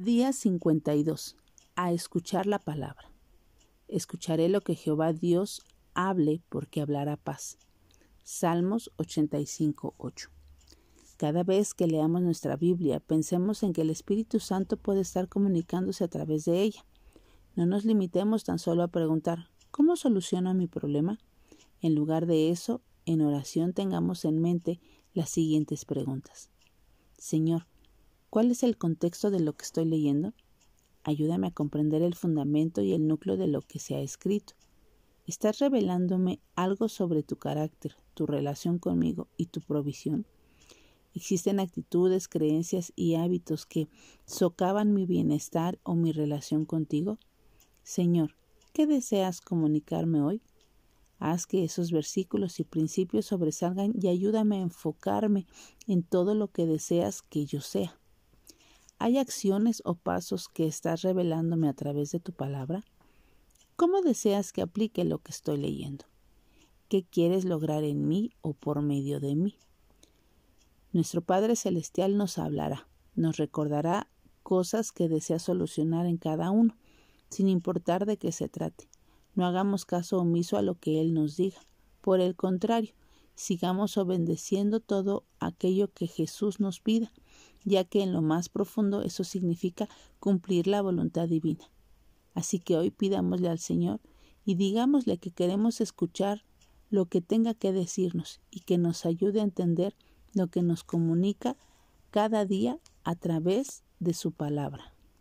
Día 52. A escuchar la palabra. Escucharé lo que Jehová Dios hable porque hablará paz. Salmos 85, 8. Cada vez que leamos nuestra Biblia, pensemos en que el Espíritu Santo puede estar comunicándose a través de ella. No nos limitemos tan solo a preguntar ¿cómo soluciono mi problema? En lugar de eso, en oración tengamos en mente las siguientes preguntas. Señor, ¿Cuál es el contexto de lo que estoy leyendo? Ayúdame a comprender el fundamento y el núcleo de lo que se ha escrito. ¿Estás revelándome algo sobre tu carácter, tu relación conmigo y tu provisión? ¿Existen actitudes, creencias y hábitos que socavan mi bienestar o mi relación contigo? Señor, ¿qué deseas comunicarme hoy? Haz que esos versículos y principios sobresalgan y ayúdame a enfocarme en todo lo que deseas que yo sea. ¿Hay acciones o pasos que estás revelándome a través de tu palabra? ¿Cómo deseas que aplique lo que estoy leyendo? ¿Qué quieres lograr en mí o por medio de mí? Nuestro Padre Celestial nos hablará, nos recordará cosas que desea solucionar en cada uno, sin importar de qué se trate. No hagamos caso omiso a lo que Él nos diga. Por el contrario, sigamos obedeciendo todo aquello que Jesús nos pida, ya que en lo más profundo eso significa cumplir la voluntad divina. Así que hoy pidámosle al Señor y digámosle que queremos escuchar lo que tenga que decirnos y que nos ayude a entender lo que nos comunica cada día a través de su palabra.